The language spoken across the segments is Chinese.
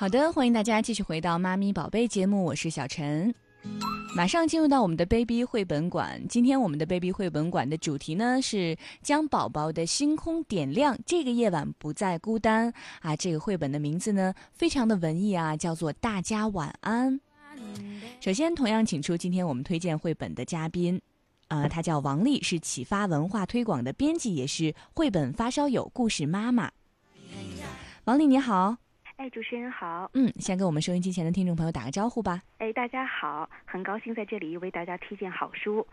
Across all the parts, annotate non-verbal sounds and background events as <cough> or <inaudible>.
好的，欢迎大家继续回到《妈咪宝贝》节目，我是小陈。马上进入到我们的 baby 绘本馆。今天我们的 baby 绘本馆的主题呢是将宝宝的星空点亮，这个夜晚不再孤单啊。这个绘本的名字呢非常的文艺啊，叫做《大家晚安》。首先，同样请出今天我们推荐绘本的嘉宾，呃，他叫王丽，是启发文化推广的编辑，也是绘本发烧友故事妈妈。王丽，你好。哎，主持人好。嗯，先跟我们收音机前的听众朋友打个招呼吧。哎，大家好，很高兴在这里为大家推荐好书。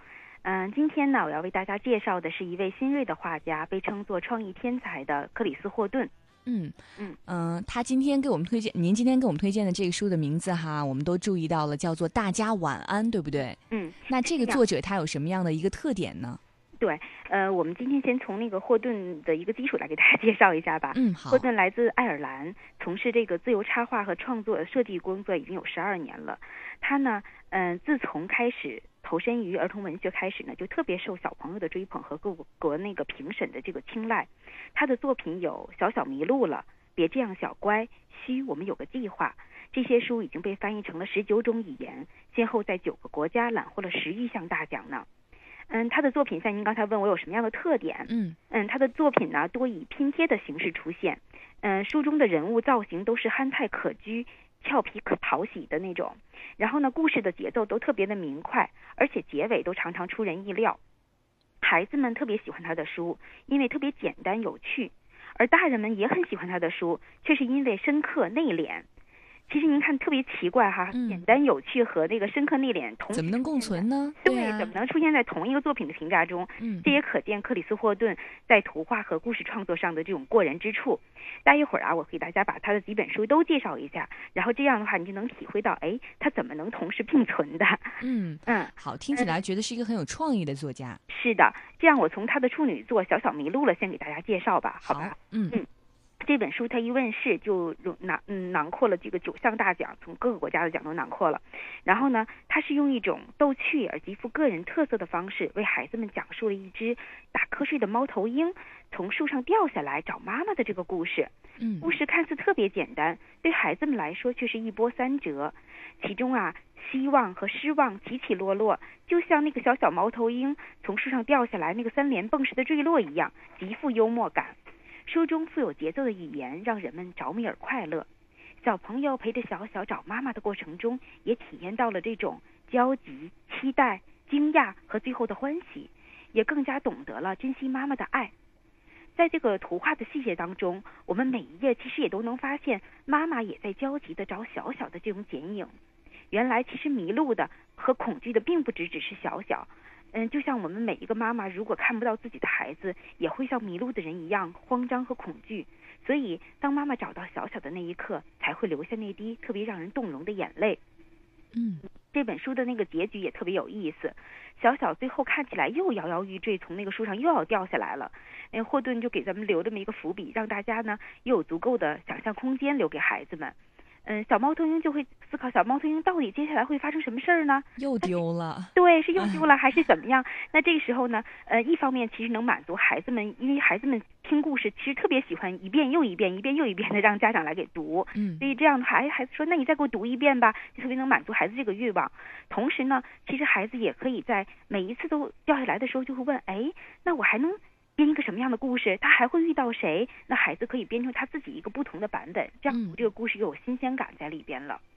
嗯，今天呢，我要为大家介绍的是一位新锐的画家，被称作创意天才的克里斯霍顿。嗯嗯嗯，他今天给我们推荐，您今天给我们推荐的这个书的名字哈，我们都注意到了，叫做《大家晚安》，对不对？嗯。那这个作者他有什么样的一个特点呢？对，呃，我们今天先从那个霍顿的一个基础来给大家 <laughs> 介绍一下吧。嗯，好。霍顿来自爱尔兰，从事这个自由插画和创作设计工作已经有十二年了。他呢，嗯，自从开始投身于儿童文学开始呢，就特别受小朋友的追捧和各国那个评审的这个青睐。他的作品有《小小迷路了》《别这样小乖》《嘘，我们有个计划》这些书已经被翻译成了十九种语言，先后在九个国家揽获了十余项大奖呢。嗯，他的作品像您刚才问我有什么样的特点？嗯嗯，他的作品呢多以拼贴的形式出现。嗯，书中的人物造型都是憨态可掬、俏皮可讨喜的那种。然后呢，故事的节奏都特别的明快，而且结尾都常常出人意料。孩子们特别喜欢他的书，因为特别简单有趣；而大人们也很喜欢他的书，却是因为深刻内敛。其实您看特别奇怪哈，简单有趣和那个深刻内敛同怎么能共存呢？对，怎么能出现在同一个作品的评价中？嗯，这也可见克里斯霍顿在图画和故事创作上的这种过人之处。待一会儿啊，我给大家把他的几本书都介绍一下，然后这样的话你就能体会到，哎，他怎么能同时并存的？嗯 <laughs> 嗯，好，听起来觉得是一个很有创意的作家。是的，这样我从他的处女作《小小迷路了》先给大家介绍吧，好吧？嗯嗯。这本书它一问世就囊嗯囊括了这个九项大奖，从各个国家的奖都囊括了。然后呢，它是用一种逗趣而极富个人特色的方式，为孩子们讲述了一只打瞌睡的猫头鹰从树上掉下来找妈妈的这个故事。嗯，故事看似特别简单，对孩子们来说却是一波三折。其中啊，希望和失望起起落落，就像那个小小猫头鹰从树上掉下来那个三连蹦式的坠落一样，极富幽默感。书中富有节奏的语言让人们着迷而快乐，小朋友陪着小小找妈妈的过程中，也体验到了这种焦急、期待、惊讶和最后的欢喜，也更加懂得了珍惜妈妈的爱。在这个图画的细节当中，我们每一页其实也都能发现妈妈也在焦急的找小小的这种剪影。原来，其实迷路的和恐惧的并不只只是小小。嗯，就像我们每一个妈妈，如果看不到自己的孩子，也会像迷路的人一样慌张和恐惧。所以，当妈妈找到小小的那一刻，才会流下那滴特别让人动容的眼泪。嗯，这本书的那个结局也特别有意思。小小最后看起来又摇摇欲坠，从那个树上又要掉下来了。那霍顿就给咱们留这么一个伏笔，让大家呢又有足够的想象空间留给孩子们。嗯，小猫头鹰就会思考，小猫头鹰到底接下来会发生什么事儿呢？又丢了。对，是又丢了还是怎么样？那这个时候呢，呃，一方面其实能满足孩子们，因为孩子们听故事其实特别喜欢一遍又一遍、一遍又一遍的让家长来给读。嗯。所以这样的话，孩子说：“那你再给我读一遍吧。”就特别能满足孩子这个欲望。同时呢，其实孩子也可以在每一次都掉下来的时候，就会问：“哎，那我还能？”编一个什么样的故事？他还会遇到谁？那孩子可以编出他自己一个不同的版本，这样这个故事又有新鲜感在里边了。嗯，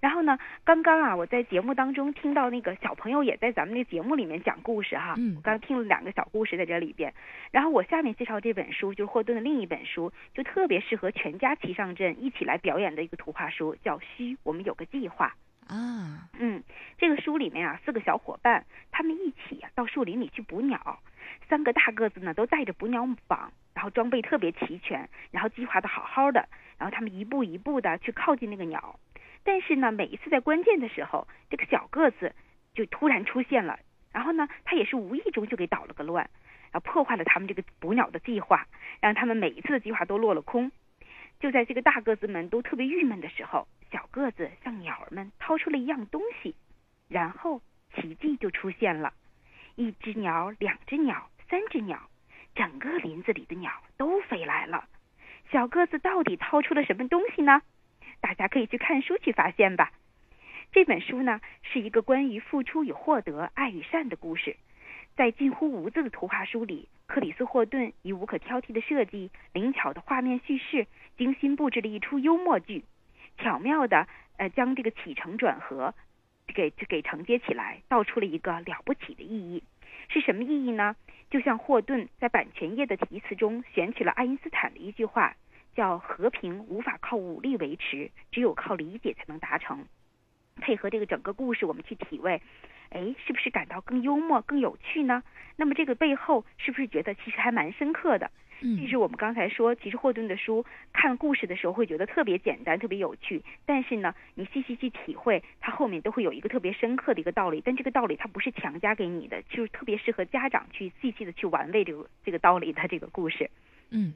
然后呢，刚刚啊，我在节目当中听到那个小朋友也在咱们那节目里面讲故事哈。嗯。我刚听了两个小故事在这里边，然后我下面介绍这本书就是霍顿的另一本书，就特别适合全家齐上阵一起来表演的一个图画书，叫《嘘，我们有个计划》啊。嗯，这个书里面啊，四个小伙伴他们一起啊到树林里去捕鸟。三个大个子呢，都带着捕鸟网，然后装备特别齐全，然后计划的好好的，然后他们一步一步的去靠近那个鸟，但是呢，每一次在关键的时候，这个小个子就突然出现了，然后呢，他也是无意中就给捣了个乱，然后破坏了他们这个捕鸟的计划，让他们每一次的计划都落了空。就在这个大个子们都特别郁闷的时候，小个子向鸟儿们掏出了一样东西，然后奇迹就出现了。一只鸟，两只鸟，三只鸟，整个林子里的鸟都飞来了。小个子到底掏出了什么东西呢？大家可以去看书去发现吧。这本书呢是一个关于付出与获得、爱与善的故事，在近乎无字的图画书里，克里斯·霍顿以无可挑剔的设计、灵巧的画面叙事，精心布置了一出幽默剧，巧妙的呃将这个起承转合给给承接起来，道出了一个了不起的意义。是什么意义呢？就像霍顿在版权页的题词中选取了爱因斯坦的一句话，叫“和平无法靠武力维持，只有靠理解才能达成”。配合这个整个故事，我们去体味，哎，是不是感到更幽默、更有趣呢？那么这个背后是不是觉得其实还蛮深刻的？嗯，这是我们刚才说，其实霍顿的书看故事的时候会觉得特别简单、特别有趣，但是呢，你细细去体会，它后面都会有一个特别深刻的一个道理。但这个道理它不是强加给你的，就是特别适合家长去细细的去玩味这个这个道理的这个故事。嗯。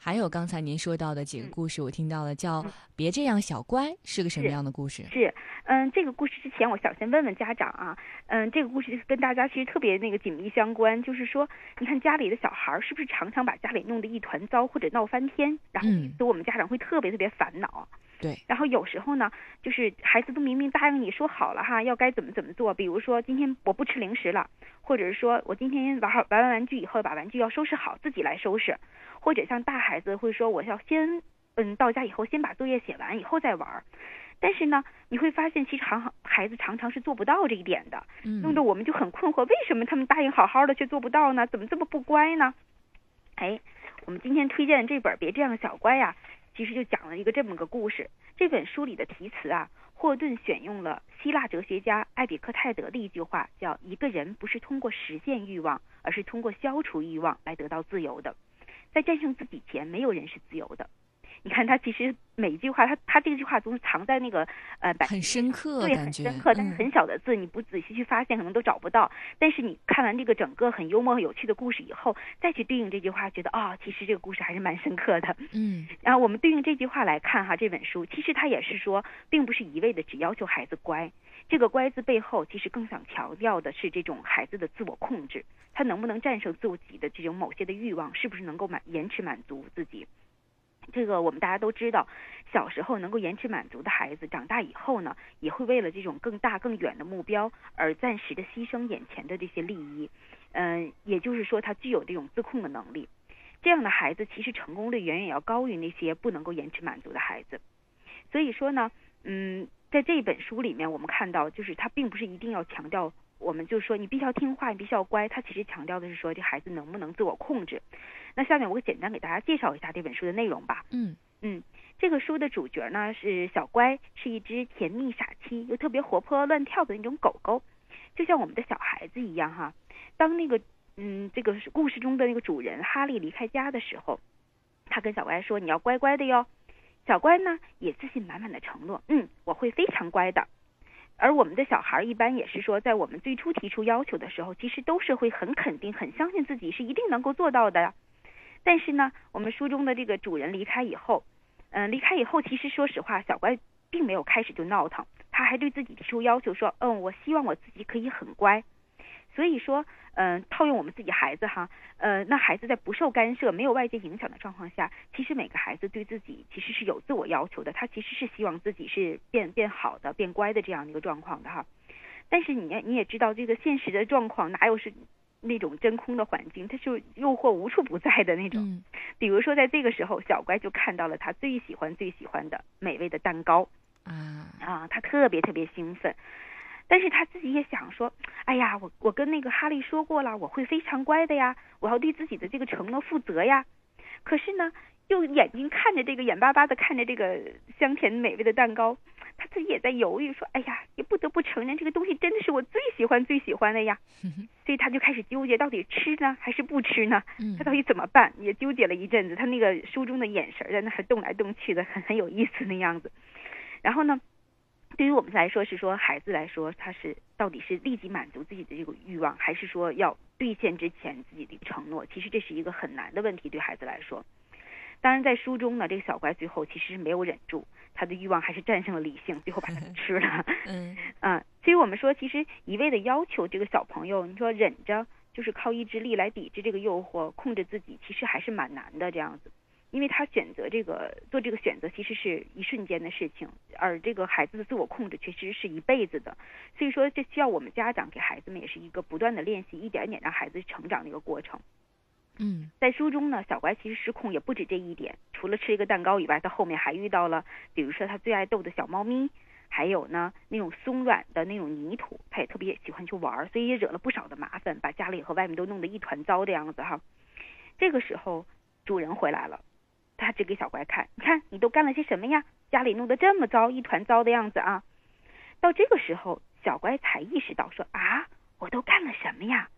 还有刚才您说到的几个故事，我听到了，叫“别这样，小乖”是个什么样的故事？是，嗯，这个故事之前我想先问问家长啊，嗯，这个故事跟大家其实特别那个紧密相关，就是说，你看家里的小孩是不是常常把家里弄得一团糟或者闹翻天，然后所以我们家长会特别特别烦恼。对，然后有时候呢，就是孩子都明明答应你说好了哈，要该怎么怎么做，比如说今天我不吃零食了，或者是说我今天玩好玩完玩具以后把玩具要收拾好，自己来收拾。或者像大孩子会说，我要先嗯到家以后先把作业写完以后再玩，但是呢，你会发现其实常孩子常常是做不到这一点的，弄得我们就很困惑，为什么他们答应好好的却做不到呢？怎么这么不乖呢？哎，我们今天推荐的这本《别这样小乖》呀，其实就讲了一个这么个故事。这本书里的题词啊，霍顿选用了希腊哲学家艾比克泰德的一句话，叫“一个人不是通过实现欲望，而是通过消除欲望来得到自由的”。在战胜自己前，没有人是自由的。你看他其实每一句话，他他这句话总是藏在那个呃，很深刻，对，很深刻，但是很小的字，你不仔细去发现，可能都找不到。但是你看完这个整个很幽默、有趣的故事以后，再去对应这句话，觉得啊，其实这个故事还是蛮深刻的。嗯。<laughs> 然后我们对应这句话来看哈，这本书其实它也是说，并不是一味的只要求孩子乖。这个“乖”字背后，其实更想强调的是这种孩子的自我控制，他能不能战胜自己的这种某些的欲望，是不是能够满延迟满足自己？这个我们大家都知道，小时候能够延迟满足的孩子，长大以后呢，也会为了这种更大更远的目标而暂时的牺牲眼前的这些利益。嗯，也就是说，他具有这种自控的能力。这样的孩子，其实成功率远远要高于那些不能够延迟满足的孩子。所以说呢，嗯。在这本书里面，我们看到，就是他并不是一定要强调，我们就说你必须要听话，你必须要乖。他其实强调的是说，这孩子能不能自我控制。那下面我简单给大家介绍一下这本书的内容吧。嗯嗯，这个书的主角呢是小乖，是一只甜蜜傻气又特别活泼乱跳的那种狗狗，就像我们的小孩子一样哈。当那个嗯这个故事中的那个主人哈利离开家的时候，他跟小乖说：“你要乖乖的哟。”小乖呢，也自信满满的承诺，嗯，我会非常乖的。而我们的小孩一般也是说，在我们最初提出要求的时候，其实都是会很肯定、很相信自己是一定能够做到的。但是呢，我们书中的这个主人离开以后，嗯，离开以后，其实说实话，小乖并没有开始就闹腾，他还对自己提出要求说，嗯，我希望我自己可以很乖。所以说，嗯，套用我们自己孩子哈，呃，那孩子在不受干涉、没有外界影响的状况下，其实每个孩子对自己其实是有自我要求的，他其实是希望自己是变变好的、变乖的这样的一个状况的哈。但是你你也知道，这个现实的状况哪有是那种真空的环境，它就诱惑无处不在的那种。<laughs> 比如说，在这个时候，小乖就看到了他最喜欢最喜欢的美味的蛋糕啊啊，他特别特别兴奋。但是他自己也想说，哎呀，我我跟那个哈利说过了，我会非常乖的呀，我要对自己的这个承诺负责呀。可是呢，又眼睛看着这个眼巴巴的看着这个香甜美味的蛋糕，他自己也在犹豫，说，哎呀，也不得不承认这个东西真的是我最喜欢最喜欢的呀。<laughs> 所以他就开始纠结，到底吃呢还是不吃呢？他到底怎么办？也纠结了一阵子。他那个书中的眼神在那还动来动去的，很很有意思那样子。然后呢？对于我们来说，是说孩子来说，他是到底是立即满足自己的这个欲望，还是说要兑现之前自己的承诺？其实这是一个很难的问题，对孩子来说。当然，在书中呢，这个小乖最后其实是没有忍住，他的欲望还是战胜了理性，最后把它吃了。<laughs> 嗯啊，所以我们说，其实一味的要求这个小朋友，你说忍着，就是靠意志力来抵制这个诱惑，控制自己，其实还是蛮难的。这样子，因为他选择这个做这个选择，其实是一瞬间的事情，而这个孩子的自我控制其实是一辈子的。所以说，这需要我们家长给孩子们也是一个不断的练习，一点一点让孩子成长的一个过程。嗯，在书中呢，小乖其实失控也不止这一点，除了吃一个蛋糕以外，他后面还遇到了，比如说他最爱逗的小猫咪，还有呢那种松软的那种泥土，他也特别喜欢去玩，所以也惹了不少的麻烦，把家里和外面都弄得一团糟的样子哈。这个时候，主人回来了。他指给小乖看，你看你都干了些什么呀？家里弄得这么糟，一团糟的样子啊！到这个时候，小乖才意识到说啊，我都干了什么呀？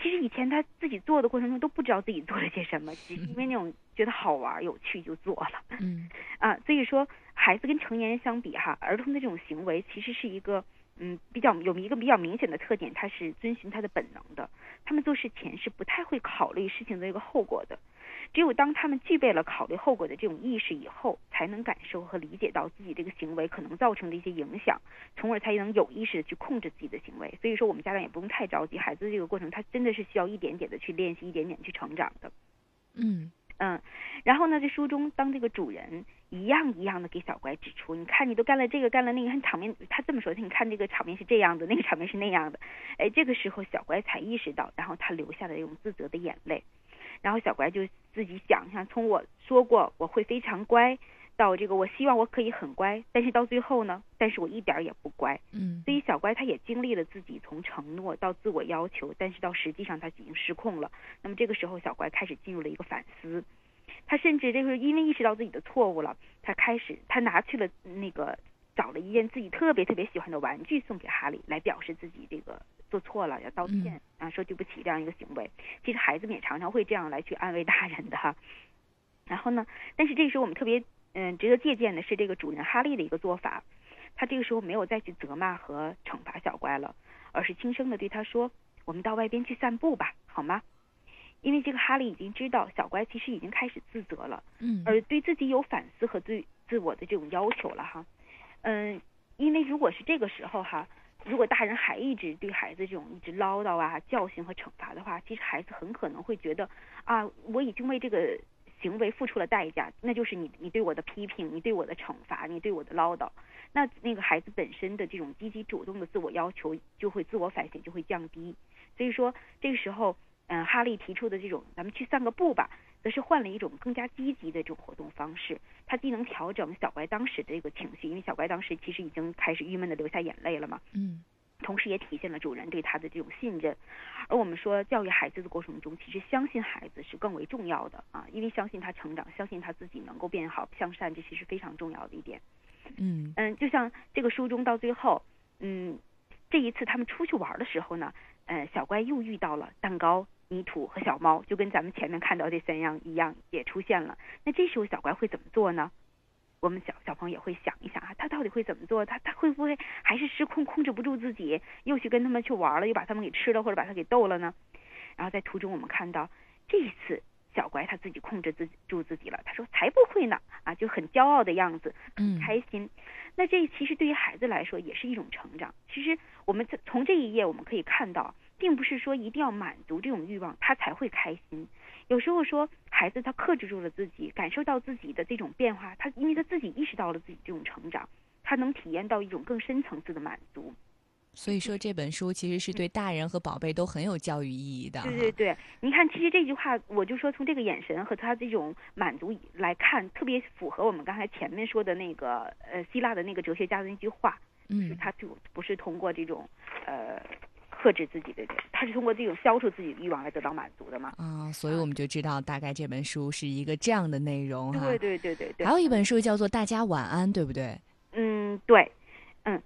其实以前他自己做的过程中都不知道自己做了些什么，只是因为那种觉得好玩、有趣就做了。嗯 <laughs> 啊，所以说孩子跟成年人相比哈，儿童的这种行为其实是一个嗯比较有一个比较明显的特点，他是遵循他的本能的。他们做事前是不太会考虑事情的一个后果的。只有当他们具备了考虑后果的这种意识以后，才能感受和理解到自己这个行为可能造成的一些影响，从而才能有意识的去控制自己的行为。所以说，我们家长也不用太着急，孩子这个过程他真的是需要一点点的去练习，一点点去成长的。嗯嗯，然后呢，在书中，当这个主人一样一样的给小乖指出，你看你都干了这个，干了那个，看场面，他这么说，你看这个场面是这样的，那个场面是那样的，哎，这个时候小乖才意识到，然后他流下了这种自责的眼泪。然后小乖就自己想，象从我说过我会非常乖，到这个我希望我可以很乖，但是到最后呢，但是我一点也不乖。嗯，所以小乖他也经历了自己从承诺到自我要求，但是到实际上他已经失控了。那么这个时候小乖开始进入了一个反思，他甚至这个因为意识到自己的错误了，他开始他拿去了那个。找了一件自己特别特别喜欢的玩具送给哈利，来表示自己这个做错了要道歉啊，说对不起这样一个行为。其实孩子们也常常会这样来去安慰大人的哈。<laughs> 然后呢，但是这个时候我们特别嗯值得借鉴的是这个主人哈利的一个做法，他这个时候没有再去责骂和惩罚小乖了，而是轻声的对他说：“我们到外边去散步吧，好吗？”因为这个哈利已经知道小乖其实已经开始自责了，嗯，而对自己有反思和对自我的这种要求了哈。嗯，因为如果是这个时候哈，如果大人还一直对孩子这种一直唠叨啊、教训和惩罚的话，其实孩子很可能会觉得啊，我已经为这个行为付出了代价，那就是你你对我的批评、你对我的惩罚、你对我的唠叨，那那个孩子本身的这种积极主动的自我要求就会自我反省就会降低，所以说这个时候，嗯，哈利提出的这种咱们去散个步吧。则是换了一种更加积极的这种活动方式，它既能调整小乖当时的这个情绪，因为小乖当时其实已经开始郁闷的流下眼泪了嘛，嗯，同时也体现了主人对他的这种信任。而我们说教育孩子的过程中，其实相信孩子是更为重要的啊，因为相信他成长，相信他自己能够变好向善，这其实非常重要的一点。嗯嗯，就像这个书中到最后，嗯，这一次他们出去玩的时候呢，呃，小乖又遇到了蛋糕。泥土和小猫就跟咱们前面看到这三样一样，也出现了。那这时候小乖会怎么做呢？我们小小朋友也会想一想啊，他到底会怎么做？他他会不会还是失控，控制不住自己，又去跟他们去玩了，又把他们给吃了，或者把他给逗了呢？然后在途中我们看到，这一次小乖他自己控制自己住自己了。他说才不会呢，啊，就很骄傲的样子，很开心。那这其实对于孩子来说也是一种成长。其实我们从这一页我们可以看到。并不是说一定要满足这种欲望，他才会开心。有时候说孩子他克制住了自己，感受到自己的这种变化，他因为他自己意识到了自己这种成长，他能体验到一种更深层次的满足。所以说这本书其实是对大人和宝贝都很有教育意义的。对对对，你看，其实这句话，我就说从这个眼神和他这种满足来看，特别符合我们刚才前面说的那个呃希腊的那个哲学家的那句话，嗯，他就不是通过这种呃。克制自己的人，他是通过这种消除自己的欲望来得到满足的嘛？啊，所以我们就知道大概这本书是一个这样的内容哈。对对对对对。还有一本书叫做《大家晚安》，对不对？嗯，对，嗯，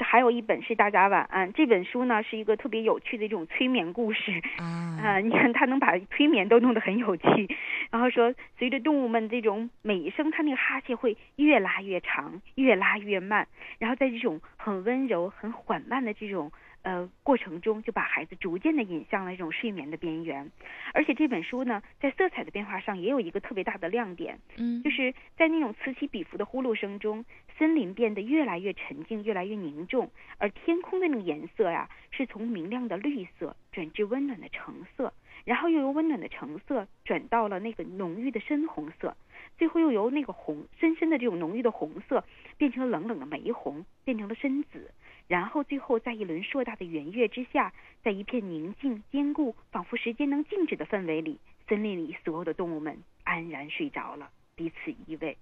还有一本是《大家晚安》。这本书呢是一个特别有趣的这种催眠故事啊。啊，你看他能把催眠都弄得很有趣。然后说，随着动物们这种每一声，它那个哈欠会越拉越长，越拉越慢，然后在这种很温柔、很缓慢的这种。呃，过程中就把孩子逐渐的引向了这种睡眠的边缘，而且这本书呢，在色彩的变化上也有一个特别大的亮点，嗯，就是在那种此起彼伏的呼噜声中，森林变得越来越沉静，越来越凝重，而天空的那个颜色呀，是从明亮的绿色转至温暖的橙色，然后又由温暖的橙色转到了那个浓郁的深红色，最后又由那个红深深的这种浓郁的红色变成了冷冷的玫红，变成了深紫，然后最后在一轮硕大的圆月之下，在一片宁静坚固，仿佛时间能静止的氛围里，森林里所有的动物们安然睡着了，彼此依偎。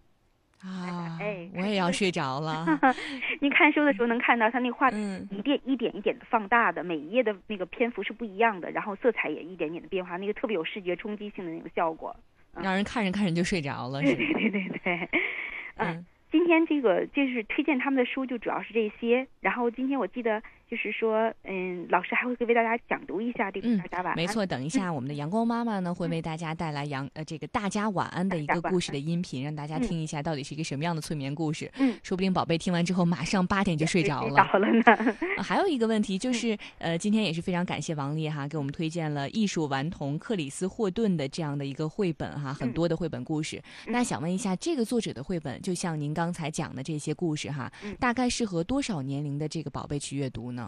啊，<laughs> 哎我也要睡着了。<laughs> 您看书的时候能看到它那画嗯一点一点一点的放大的，每一页的那个篇幅是不一样的，然后色彩也一点点的变化，那个特别有视觉冲击性的那个效果。让人看着看着就睡着了，是对？对对对对，嗯，嗯今天这个就是推荐他们的书，就主要是这些。然后今天我记得就是说，嗯，老师还会为大家讲读一下这个嗯大家晚安。没错，等一下，我们的阳光妈妈呢会嗯为大家带来阳呃这个大家晚安的一个故事的音频，让大家嗯听一下到底是一个什么样的催眠故事。嗯，说不定宝贝听完之后马上八点就睡着了。着了呢。啊还有一个问题嗯就是，呃，今天也是非常感谢王丽哈给我们推荐了艺术顽童克里斯霍顿的这样的一个绘本哈，很嗯多的绘本故事。那想问一下，这个作者的绘本，就像您刚才讲的这些故事哈，嗯大概适合多少年龄的这个宝贝去阅读呢？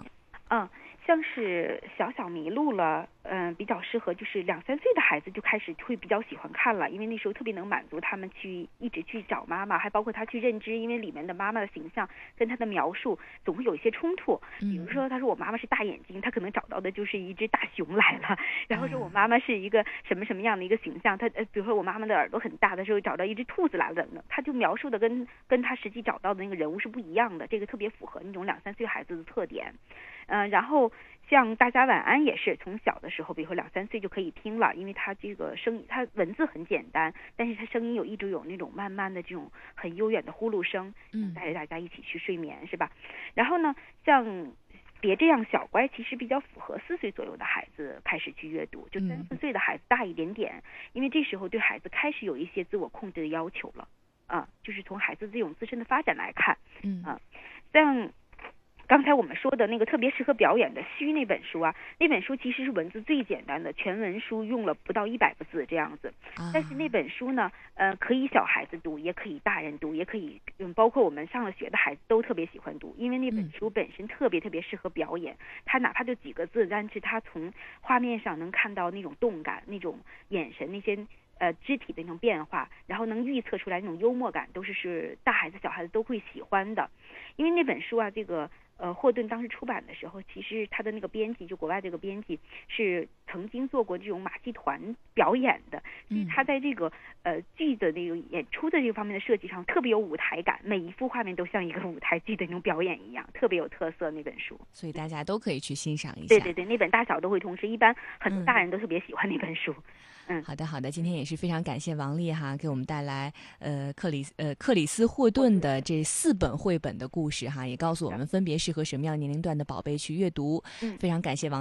嗯，像是小小迷路了，嗯、比较适合就是两三岁的孩子就开始会比较喜欢看了，因为那时候特别能满足他们去一直去找妈妈，还包括他去认知，因为里面的妈妈的形象跟他的描述总会有一些冲突。比如嗯说，他说我妈妈是大眼睛，他可能找到的就是一只大熊来了。然后说我嗯妈妈是一个什么什么样的一个形象，他呃，比如说我妈妈的耳朵很大的时候找到一只兔子来了他就描述的跟跟他实际找到的那个人物是不一样的，这个特别符合那种两三岁孩子的特点。嗯、然后像大家晚安也是从小的时候，比如说两三岁就可以听了，因为它这个声音，它文字很简单，但是它声音有一直有那种慢慢的这种很悠远的呼噜声，嗯。带着大家一起去睡眠，是吧？然后呢，像别这样小乖，其实比较符合四岁左右的孩子开始去阅读，就三嗯。四岁的孩子大一点点，因为这时候对孩子开始有一些自我控制的要求了，啊，就是从孩子这种自身的发展来看，嗯。啊像刚才我们说的那个特别适合表演的《虚》那本书啊，那本书其实是文字最简单的，全文书用了不到一百个字这样子。啊，但是那本书呢，呃，可以小孩子读，也可以大人读，也可以，嗯，包括我们上了学的孩子都特别喜欢读，因为那本嗯书本身特别特别适合表演。它哪怕就几个字，但是它从画面上能看到那种动感、那种眼神、那些呃肢体的那种变化，然后能预测出来那种幽默感，都是是大孩子、小孩子都会喜欢的。因为那本书啊，这个呃霍顿当时出版的时候，其实他的那个编辑，就国外这个编辑是曾经做过这种马戏团表演的，所以嗯他在这个呃剧的那个演出的这个方面的设计上特别有舞台感，每一幅画面都像一个舞台剧的那种表演一样，特别有特色。那本书，所以大家都可以去欣赏一下。对对对，那本大小都会通吃，一般很多嗯大人都特别喜欢那本书。好的，好的，今天也是非常感谢王丽哈，给我们带来呃克里呃克里斯霍顿的这四本绘本的故事哈，也告诉我们分别适合什么样年龄段的宝贝去阅读。嗯非常感谢王。